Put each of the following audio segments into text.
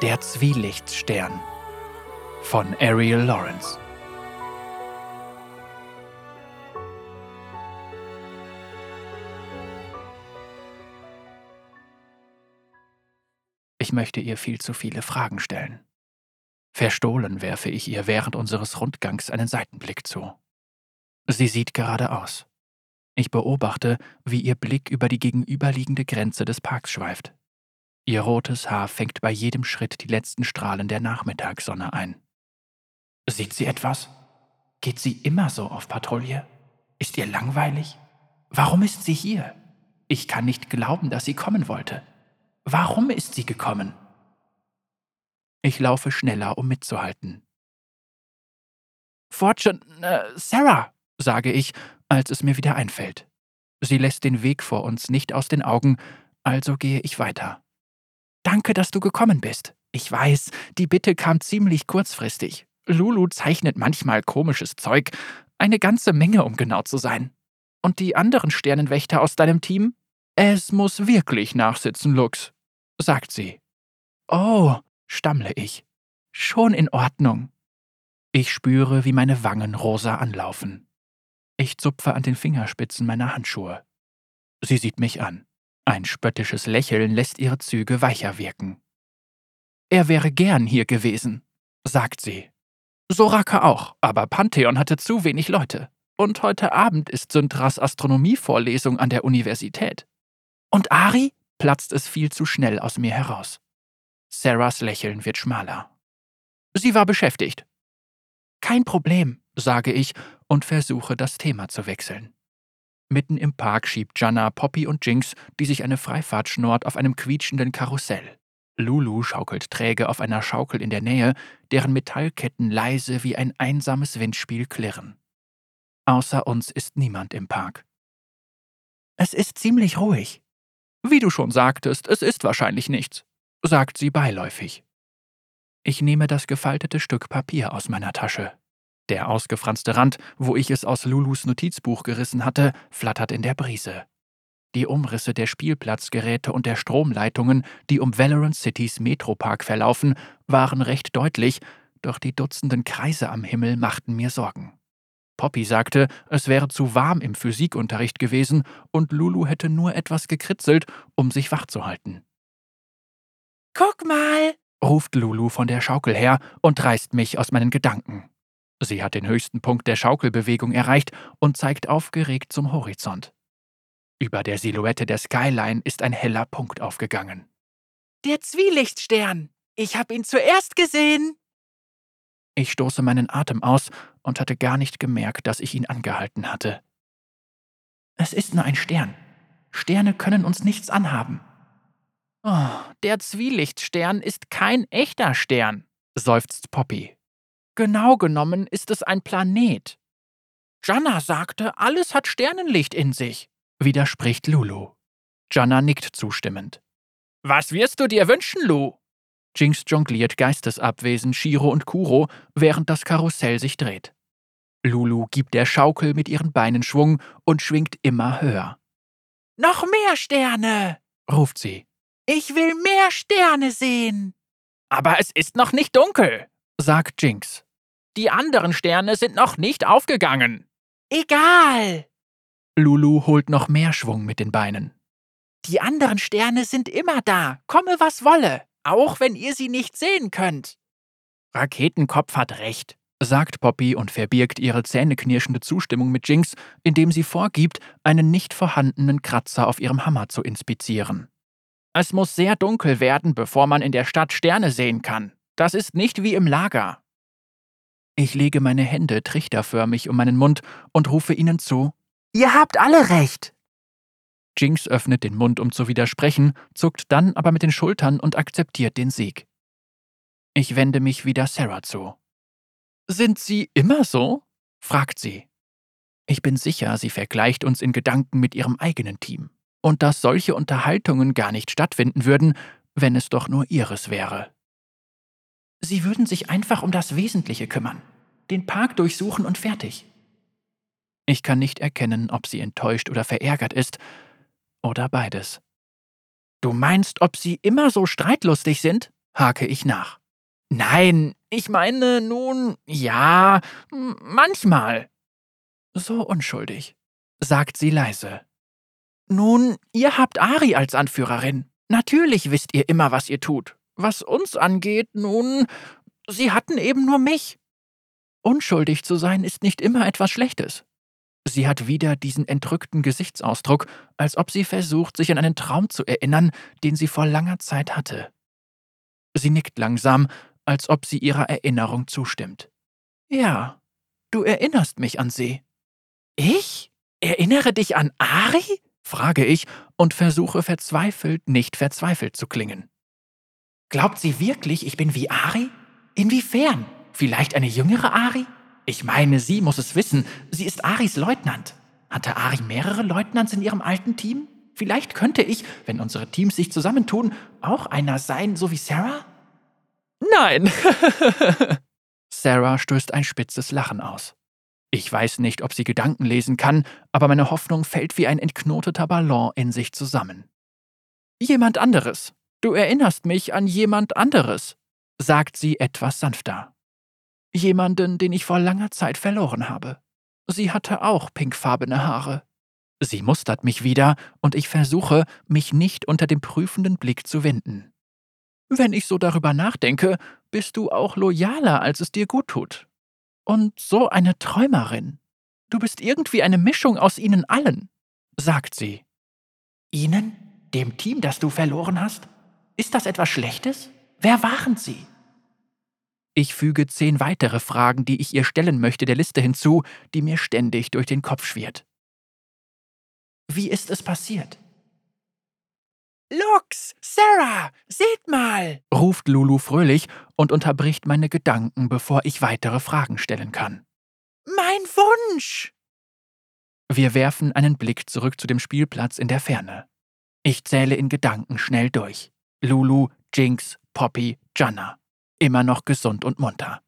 Der Zwielichtstern von Ariel Lawrence. Ich möchte ihr viel zu viele Fragen stellen. Verstohlen werfe ich ihr während unseres Rundgangs einen Seitenblick zu. Sie sieht geradeaus. Ich beobachte, wie ihr Blick über die gegenüberliegende Grenze des Parks schweift. Ihr rotes Haar fängt bei jedem Schritt die letzten Strahlen der Nachmittagssonne ein. Sieht sie etwas? Geht sie immer so auf Patrouille? Ist ihr langweilig? Warum ist sie hier? Ich kann nicht glauben, dass sie kommen wollte. Warum ist sie gekommen? Ich laufe schneller, um mitzuhalten. Fortune, äh, Sarah, sage ich, als es mir wieder einfällt. Sie lässt den Weg vor uns nicht aus den Augen, also gehe ich weiter. Danke, dass du gekommen bist. Ich weiß, die Bitte kam ziemlich kurzfristig. Lulu zeichnet manchmal komisches Zeug, eine ganze Menge, um genau zu sein. Und die anderen Sternenwächter aus deinem Team? Es muss wirklich nachsitzen, Lux, sagt sie. Oh, stammle ich. Schon in Ordnung. Ich spüre, wie meine Wangen rosa anlaufen. Ich zupfe an den Fingerspitzen meiner Handschuhe. Sie sieht mich an. Ein spöttisches Lächeln lässt ihre Züge weicher wirken. Er wäre gern hier gewesen, sagt sie. Soraka auch, aber Pantheon hatte zu wenig Leute. Und heute Abend ist Syntras Astronomievorlesung an der Universität. Und Ari? platzt es viel zu schnell aus mir heraus. Sarahs Lächeln wird schmaler. Sie war beschäftigt. Kein Problem, sage ich und versuche, das Thema zu wechseln. Mitten im Park schiebt Jana, Poppy und Jinx, die sich eine Freifahrt schnort, auf einem quietschenden Karussell. Lulu schaukelt träge auf einer Schaukel in der Nähe, deren Metallketten leise wie ein einsames Windspiel klirren. Außer uns ist niemand im Park. Es ist ziemlich ruhig. Wie du schon sagtest, es ist wahrscheinlich nichts, sagt sie beiläufig. Ich nehme das gefaltete Stück Papier aus meiner Tasche. Der ausgefranste Rand, wo ich es aus Lulus Notizbuch gerissen hatte, flattert in der Brise. Die Umrisse der Spielplatzgeräte und der Stromleitungen, die um Valorant Citys Metropark verlaufen, waren recht deutlich, doch die dutzenden Kreise am Himmel machten mir Sorgen. Poppy sagte, es wäre zu warm im Physikunterricht gewesen und Lulu hätte nur etwas gekritzelt, um sich wach zu halten. Guck mal, ruft Lulu von der Schaukel her und reißt mich aus meinen Gedanken. Sie hat den höchsten Punkt der Schaukelbewegung erreicht und zeigt aufgeregt zum Horizont. Über der Silhouette der Skyline ist ein heller Punkt aufgegangen. Der Zwielichtstern! Ich hab ihn zuerst gesehen! Ich stoße meinen Atem aus und hatte gar nicht gemerkt, dass ich ihn angehalten hatte. Es ist nur ein Stern. Sterne können uns nichts anhaben. Oh, der Zwielichtstern ist kein echter Stern, seufzt Poppy. Genau genommen ist es ein Planet. Janna sagte, alles hat Sternenlicht in sich, widerspricht Lulu. Janna nickt zustimmend. Was wirst du dir wünschen, Lu? Jinx jongliert geistesabwesend Shiro und Kuro, während das Karussell sich dreht. Lulu gibt der Schaukel mit ihren Beinen Schwung und schwingt immer höher. Noch mehr Sterne, ruft sie. Ich will mehr Sterne sehen. Aber es ist noch nicht dunkel, sagt Jinx. Die anderen Sterne sind noch nicht aufgegangen. Egal. Lulu holt noch mehr Schwung mit den Beinen. Die anderen Sterne sind immer da, komme was wolle, auch wenn ihr sie nicht sehen könnt. Raketenkopf hat recht, sagt Poppy und verbirgt ihre zähneknirschende Zustimmung mit Jinx, indem sie vorgibt, einen nicht vorhandenen Kratzer auf ihrem Hammer zu inspizieren. Es muss sehr dunkel werden, bevor man in der Stadt Sterne sehen kann. Das ist nicht wie im Lager. Ich lege meine Hände trichterförmig um meinen Mund und rufe ihnen zu Ihr habt alle recht. Jinx öffnet den Mund, um zu widersprechen, zuckt dann aber mit den Schultern und akzeptiert den Sieg. Ich wende mich wieder Sarah zu. Sind Sie immer so? fragt sie. Ich bin sicher, sie vergleicht uns in Gedanken mit ihrem eigenen Team. Und dass solche Unterhaltungen gar nicht stattfinden würden, wenn es doch nur ihres wäre. Sie würden sich einfach um das Wesentliche kümmern, den Park durchsuchen und fertig. Ich kann nicht erkennen, ob sie enttäuscht oder verärgert ist, oder beides. Du meinst, ob sie immer so streitlustig sind? hake ich nach. Nein, ich meine nun, ja, manchmal. So unschuldig, sagt sie leise. Nun, ihr habt Ari als Anführerin. Natürlich wisst ihr immer, was ihr tut. Was uns angeht, nun, sie hatten eben nur mich. Unschuldig zu sein ist nicht immer etwas Schlechtes. Sie hat wieder diesen entrückten Gesichtsausdruck, als ob sie versucht, sich an einen Traum zu erinnern, den sie vor langer Zeit hatte. Sie nickt langsam, als ob sie ihrer Erinnerung zustimmt. Ja, du erinnerst mich an sie. Ich? Erinnere dich an Ari? frage ich und versuche verzweifelt, nicht verzweifelt zu klingen. Glaubt sie wirklich, ich bin wie Ari? Inwiefern? Vielleicht eine jüngere Ari? Ich meine, sie muss es wissen. Sie ist Aris Leutnant. Hatte Ari mehrere Leutnants in ihrem alten Team? Vielleicht könnte ich, wenn unsere Teams sich zusammentun, auch einer sein, so wie Sarah? Nein! Sarah stößt ein spitzes Lachen aus. Ich weiß nicht, ob sie Gedanken lesen kann, aber meine Hoffnung fällt wie ein entknoteter Ballon in sich zusammen. Jemand anderes. Du erinnerst mich an jemand anderes, sagt sie etwas sanfter. Jemanden, den ich vor langer Zeit verloren habe. Sie hatte auch pinkfarbene Haare. Sie mustert mich wieder, und ich versuche, mich nicht unter dem prüfenden Blick zu winden. Wenn ich so darüber nachdenke, bist du auch loyaler, als es dir gut tut. Und so eine Träumerin. Du bist irgendwie eine Mischung aus ihnen allen, sagt sie. Ihnen? Dem Team, das du verloren hast? Ist das etwas Schlechtes? Wer waren sie? Ich füge zehn weitere Fragen, die ich ihr stellen möchte, der Liste hinzu, die mir ständig durch den Kopf schwirrt. Wie ist es passiert? Lux, Sarah, seht mal, ruft Lulu fröhlich und unterbricht meine Gedanken, bevor ich weitere Fragen stellen kann. Mein Wunsch! Wir werfen einen Blick zurück zu dem Spielplatz in der Ferne. Ich zähle in Gedanken schnell durch. Lulu, Jinx, Poppy, Janna. Immer noch gesund und munter.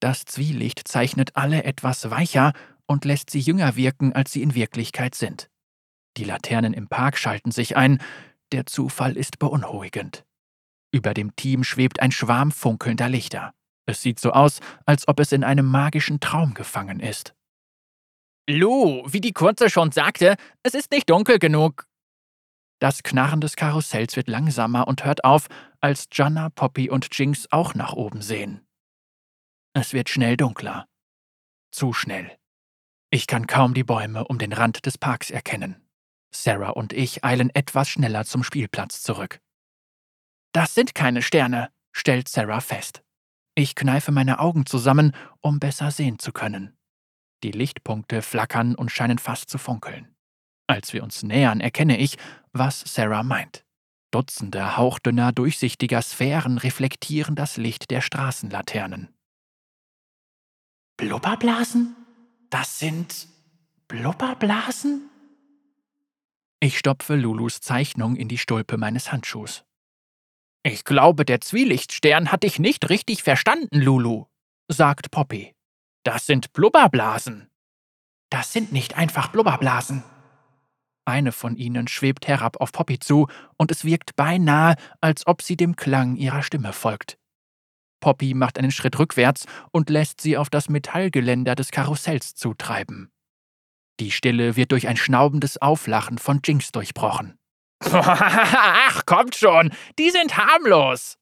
Das Zwielicht zeichnet alle etwas weicher und lässt sie jünger wirken, als sie in Wirklichkeit sind. Die Laternen im Park schalten sich ein, der Zufall ist beunruhigend. Über dem Team schwebt ein Schwarm funkelnder Lichter. Es sieht so aus, als ob es in einem magischen Traum gefangen ist. Lou, wie die Kurze schon sagte, es ist nicht dunkel genug. Das Knarren des Karussells wird langsamer und hört auf, als Janna, Poppy und Jinx auch nach oben sehen. Es wird schnell dunkler. Zu schnell. Ich kann kaum die Bäume um den Rand des Parks erkennen. Sarah und ich eilen etwas schneller zum Spielplatz zurück. Das sind keine Sterne, stellt Sarah fest. Ich kneife meine Augen zusammen, um besser sehen zu können. Die Lichtpunkte flackern und scheinen fast zu funkeln. Als wir uns nähern, erkenne ich, was Sarah meint. Dutzende hauchdünner, durchsichtiger Sphären reflektieren das Licht der Straßenlaternen. Blubberblasen? Das sind Blubberblasen? Ich stopfe Lulus Zeichnung in die Stulpe meines Handschuhs. Ich glaube, der Zwielichtstern hat dich nicht richtig verstanden, Lulu, sagt Poppy. Das sind Blubberblasen. Das sind nicht einfach Blubberblasen. Eine von ihnen schwebt herab auf Poppy zu, und es wirkt beinahe, als ob sie dem Klang ihrer Stimme folgt. Poppy macht einen Schritt rückwärts und lässt sie auf das Metallgeländer des Karussells zutreiben. Die Stille wird durch ein schnaubendes Auflachen von Jinx durchbrochen. Ach, kommt schon, die sind harmlos.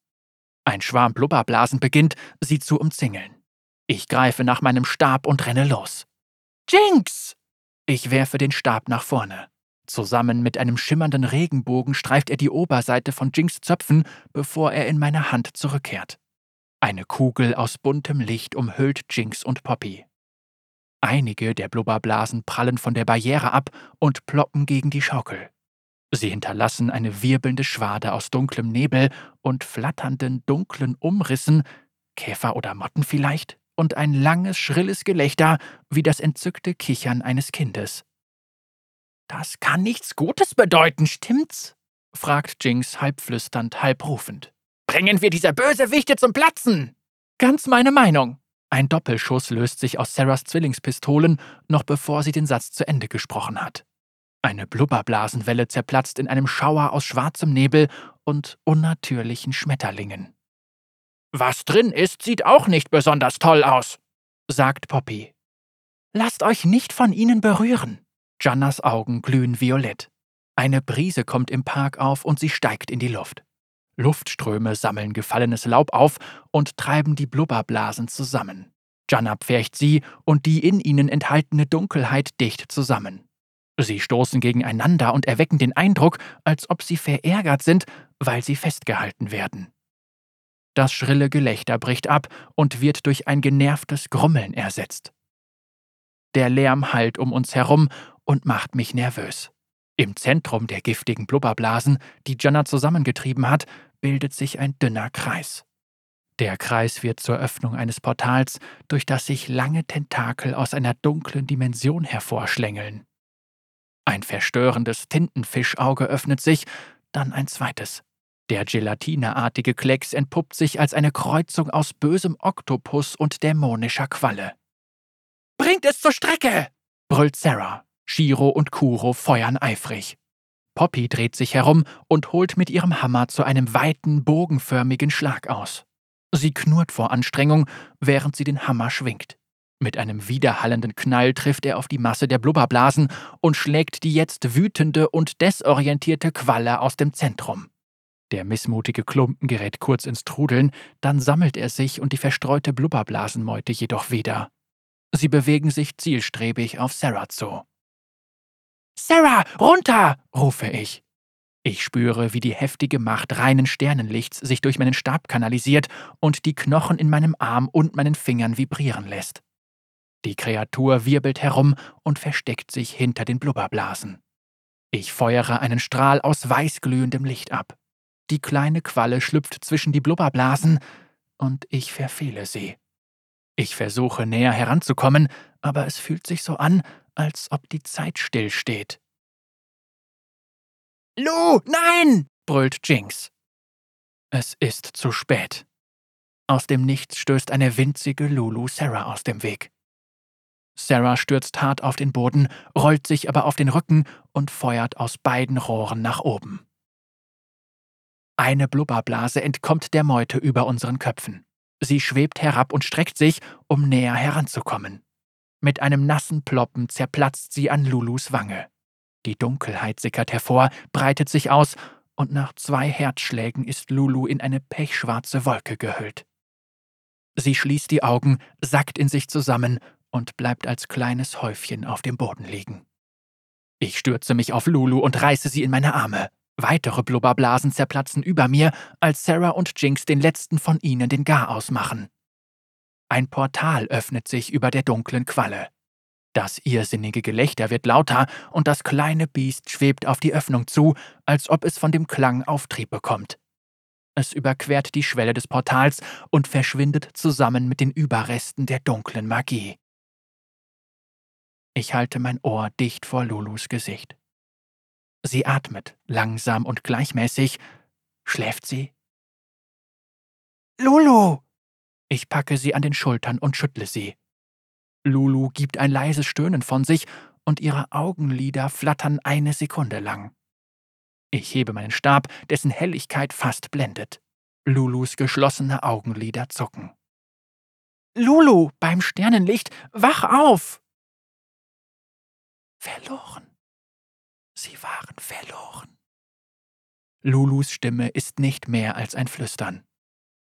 Ein Schwarm Blubberblasen beginnt, sie zu umzingeln. Ich greife nach meinem Stab und renne los. Jinx! Ich werfe den Stab nach vorne. Zusammen mit einem schimmernden Regenbogen streift er die Oberseite von Jinx Zöpfen, bevor er in meine Hand zurückkehrt. Eine Kugel aus buntem Licht umhüllt Jinx und Poppy. Einige der Blubberblasen prallen von der Barriere ab und ploppen gegen die Schaukel. Sie hinterlassen eine wirbelnde Schwade aus dunklem Nebel und flatternden, dunklen Umrissen, Käfer oder Motten vielleicht, und ein langes, schrilles Gelächter wie das entzückte Kichern eines Kindes. Das kann nichts Gutes bedeuten, stimmt's? fragt Jinx halb flüsternd, halb rufend. Bringen wir diese Bösewichte zum Platzen! Ganz meine Meinung, ein Doppelschuss löst sich aus Sarahs Zwillingspistolen, noch bevor sie den Satz zu Ende gesprochen hat. Eine Blubberblasenwelle zerplatzt in einem Schauer aus schwarzem Nebel und unnatürlichen Schmetterlingen. Was drin ist, sieht auch nicht besonders toll aus, sagt Poppy. Lasst euch nicht von ihnen berühren. Jannas Augen glühen violett. Eine Brise kommt im Park auf und sie steigt in die Luft. Luftströme sammeln gefallenes Laub auf und treiben die Blubberblasen zusammen. Janna pfercht sie und die in ihnen enthaltene Dunkelheit dicht zusammen. Sie stoßen gegeneinander und erwecken den Eindruck, als ob sie verärgert sind, weil sie festgehalten werden. Das schrille Gelächter bricht ab und wird durch ein genervtes Grummeln ersetzt. Der Lärm hallt um uns herum und macht mich nervös. Im Zentrum der giftigen Blubberblasen, die Janna zusammengetrieben hat, bildet sich ein dünner Kreis. Der Kreis wird zur Öffnung eines Portals, durch das sich lange Tentakel aus einer dunklen Dimension hervorschlängeln. Ein verstörendes Tintenfischauge öffnet sich, dann ein zweites. Der gelatineartige Klecks entpuppt sich als eine Kreuzung aus bösem Oktopus und dämonischer Qualle. Bringt es zur Strecke! brüllt Sarah. Shiro und Kuro feuern eifrig. Poppy dreht sich herum und holt mit ihrem Hammer zu einem weiten, bogenförmigen Schlag aus. Sie knurrt vor Anstrengung, während sie den Hammer schwingt. Mit einem widerhallenden Knall trifft er auf die Masse der Blubberblasen und schlägt die jetzt wütende und desorientierte Qualle aus dem Zentrum. Der missmutige Klumpen gerät kurz ins Trudeln, dann sammelt er sich und die verstreute Blubberblasenmeute jedoch wieder. Sie bewegen sich zielstrebig auf Sarah zu. Sarah, runter! rufe ich. Ich spüre, wie die heftige Macht reinen Sternenlichts sich durch meinen Stab kanalisiert und die Knochen in meinem Arm und meinen Fingern vibrieren lässt. Die Kreatur wirbelt herum und versteckt sich hinter den Blubberblasen. Ich feuere einen Strahl aus weißglühendem Licht ab. Die kleine Qualle schlüpft zwischen die Blubberblasen und ich verfehle sie. Ich versuche näher heranzukommen, aber es fühlt sich so an, als ob die Zeit stillsteht. Lu, nein! brüllt Jinx. Es ist zu spät. Aus dem Nichts stößt eine winzige Lulu Sarah aus dem Weg. Sarah stürzt hart auf den Boden, rollt sich aber auf den Rücken und feuert aus beiden Rohren nach oben. Eine Blubberblase entkommt der Meute über unseren Köpfen. Sie schwebt herab und streckt sich, um näher heranzukommen. Mit einem nassen Ploppen zerplatzt sie an Lulus Wange. Die Dunkelheit sickert hervor, breitet sich aus, und nach zwei Herzschlägen ist Lulu in eine pechschwarze Wolke gehüllt. Sie schließt die Augen, sackt in sich zusammen und bleibt als kleines Häufchen auf dem Boden liegen. Ich stürze mich auf Lulu und reiße sie in meine Arme. Weitere Blubberblasen zerplatzen über mir, als Sarah und Jinx den letzten von ihnen den Garaus machen. Ein Portal öffnet sich über der dunklen Qualle. Das irrsinnige Gelächter wird lauter und das kleine Biest schwebt auf die Öffnung zu, als ob es von dem Klang Auftrieb bekommt. Es überquert die Schwelle des Portals und verschwindet zusammen mit den Überresten der dunklen Magie. Ich halte mein Ohr dicht vor Lulus Gesicht. Sie atmet, langsam und gleichmäßig. Schläft sie? Lulu! Ich packe sie an den Schultern und schüttle sie. Lulu gibt ein leises Stöhnen von sich und ihre Augenlider flattern eine Sekunde lang. Ich hebe meinen Stab, dessen Helligkeit fast blendet. Lulus geschlossene Augenlider zucken. Lulu, beim Sternenlicht, wach auf! Verloren. Sie waren verloren. Lulus Stimme ist nicht mehr als ein Flüstern.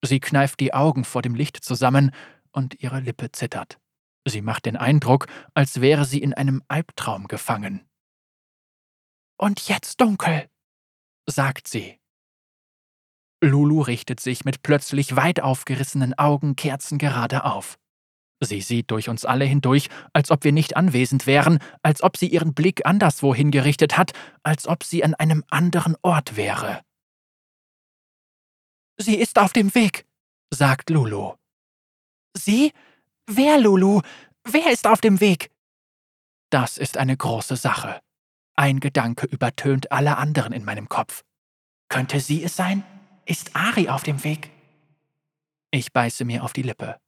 Sie kneift die Augen vor dem Licht zusammen und ihre Lippe zittert. Sie macht den Eindruck, als wäre sie in einem Albtraum gefangen. Und jetzt dunkel, sagt sie. Lulu richtet sich mit plötzlich weit aufgerissenen Augen kerzengerade auf. Sie sieht durch uns alle hindurch, als ob wir nicht anwesend wären, als ob sie ihren Blick anderswohin gerichtet hat, als ob sie an einem anderen Ort wäre. Sie ist auf dem Weg, sagt Lulu. Sie? Wer, Lulu? Wer ist auf dem Weg? Das ist eine große Sache. Ein Gedanke übertönt alle anderen in meinem Kopf. Könnte sie es sein? Ist Ari auf dem Weg? Ich beiße mir auf die Lippe.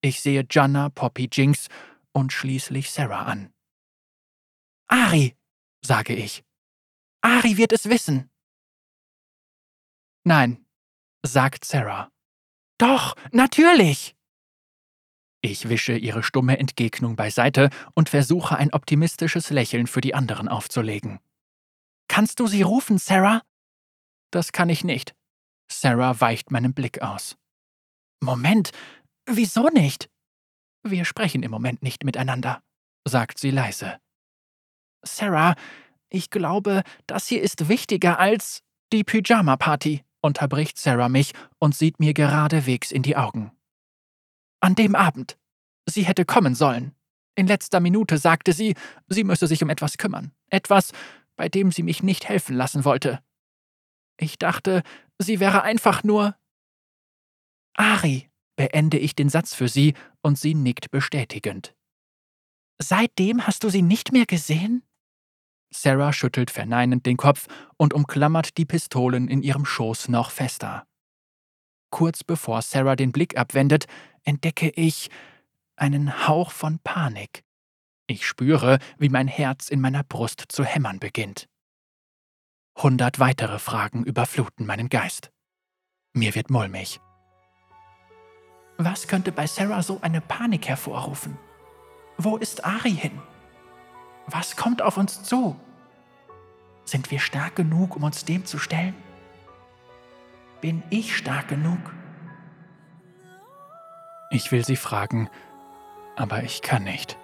Ich sehe Janna, Poppy, Jinx und schließlich Sarah an. Ari, sage ich. Ari wird es wissen. Nein, sagt Sarah. Doch, natürlich! Ich wische ihre stumme Entgegnung beiseite und versuche ein optimistisches Lächeln für die anderen aufzulegen. Kannst du sie rufen, Sarah? Das kann ich nicht. Sarah weicht meinem Blick aus. Moment, wieso nicht? Wir sprechen im Moment nicht miteinander, sagt sie leise. Sarah, ich glaube, das hier ist wichtiger als die Pyjama-Party, unterbricht Sarah mich und sieht mir geradewegs in die Augen. An dem Abend. Sie hätte kommen sollen. In letzter Minute sagte sie, sie müsse sich um etwas kümmern. Etwas, bei dem sie mich nicht helfen lassen wollte. Ich dachte, sie wäre einfach nur. Ari, beende ich den Satz für sie und sie nickt bestätigend. Seitdem hast du sie nicht mehr gesehen? Sarah schüttelt verneinend den Kopf und umklammert die Pistolen in ihrem Schoß noch fester. Kurz bevor Sarah den Blick abwendet, entdecke ich einen Hauch von Panik. Ich spüre, wie mein Herz in meiner Brust zu hämmern beginnt. Hundert weitere Fragen überfluten meinen Geist. Mir wird mulmig. Was könnte bei Sarah so eine Panik hervorrufen? Wo ist Ari hin? Was kommt auf uns zu? Sind wir stark genug, um uns dem zu stellen? Bin ich stark genug? Ich will sie fragen, aber ich kann nicht.